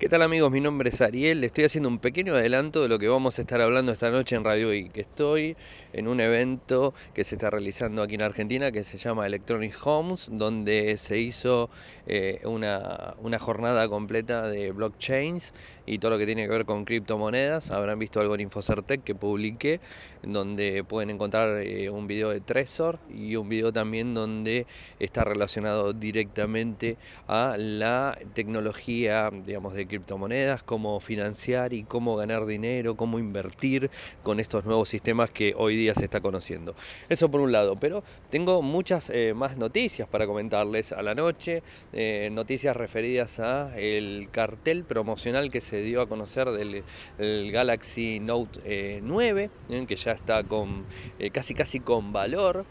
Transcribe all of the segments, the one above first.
¿Qué tal amigos? Mi nombre es Ariel, estoy haciendo un pequeño adelanto de lo que vamos a estar hablando esta noche en Radio I, que estoy en un evento que se está realizando aquí en Argentina que se llama Electronic Homes, donde se hizo eh, una, jornada completa de blockchains y todo lo que tiene que ver con criptomonedas. Habrán visto algo en Infocertec que publiqué, donde pueden encontrar eh, un video de Trezor y un video también donde está relacionado directamente a la tecnología, digamos, de criptomonedas, cómo financiar y cómo ganar dinero, cómo invertir con estos nuevos sistemas que hoy día se está conociendo. Eso por un lado, pero tengo muchas eh, más noticias para comentarles a la noche, eh, noticias referidas a el cartel promocional que se dio a conocer del Galaxy Note 9, eh, que ya está con casi casi con valor.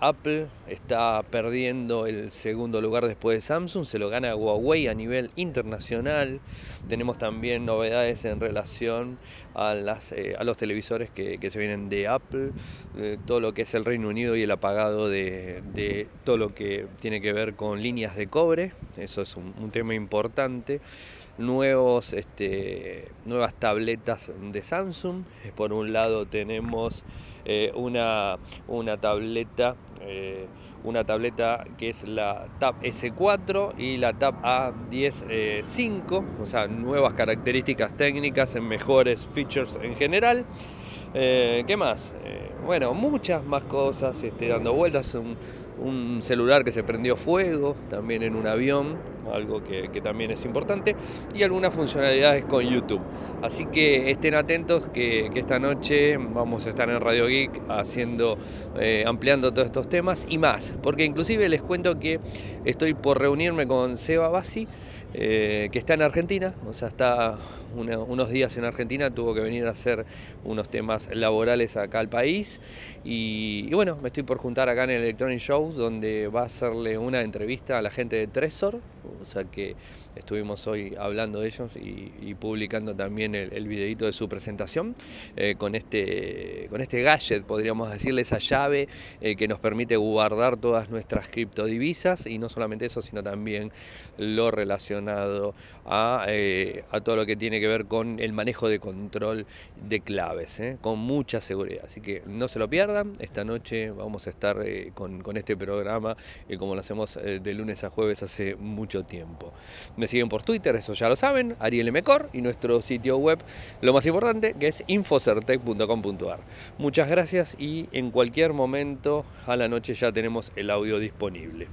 Apple está perdiendo el segundo lugar después de Samsung, se lo gana Huawei a nivel internacional. Tenemos también novedades en relación a, eh, los televisores que, se vienen de Apple, todo lo que es el Reino Unido y el apagado de, todo lo que tiene que ver con líneas de cobre, eso es un, tema importante. Nuevos, este, nuevas tabletas de Samsung. Por un lado tenemos eh, una, una, tableta, eh, una tableta que es la Tab S4 y la Tab A10 o sea, nuevas características técnicas en mejores features en general. Eh, ¿Qué más? bueno, muchas más cosas, este, dando vueltas, un celular que se prendió fuego, también en un avión, algo que, también es importante, y algunas funcionalidades con YouTube. Así que estén atentos que, esta noche vamos a estar en Radio Geek haciendo, eh, ampliando todos estos temas y más, porque inclusive les cuento que estoy por reunirme con Seba Bassi, eh, que está en Argentina, o sea, está unos días en Argentina, tuvo que venir a hacer unos temas laborales acá al país. Y, bueno, me estoy por juntar acá en el Electronic Show, donde va a hacerle una entrevista a la gente de Tresor, o sea que estuvimos hoy hablando de ellos y, publicando también el, el, videito de su presentación eh, con, este, con este gadget, podríamos decirle, esa llave eh, que nos permite guardar todas nuestras criptodivisas y no solamente eso, sino también lo relacionado a, eh, todo lo que tiene que ver con el manejo de control de claves, con mucha seguridad. Así que no se lo pierdan, esta noche vamos a estar con, con, este programa como lo hacemos de lunes a jueves hace mucho tiempo. Me siguen por Twitter, eso ya lo saben, Ariel Mecor y nuestro sitio web, lo más importante, que es infocertec.com.ar. Muchas gracias y en cualquier momento a la noche ya tenemos el audio disponible.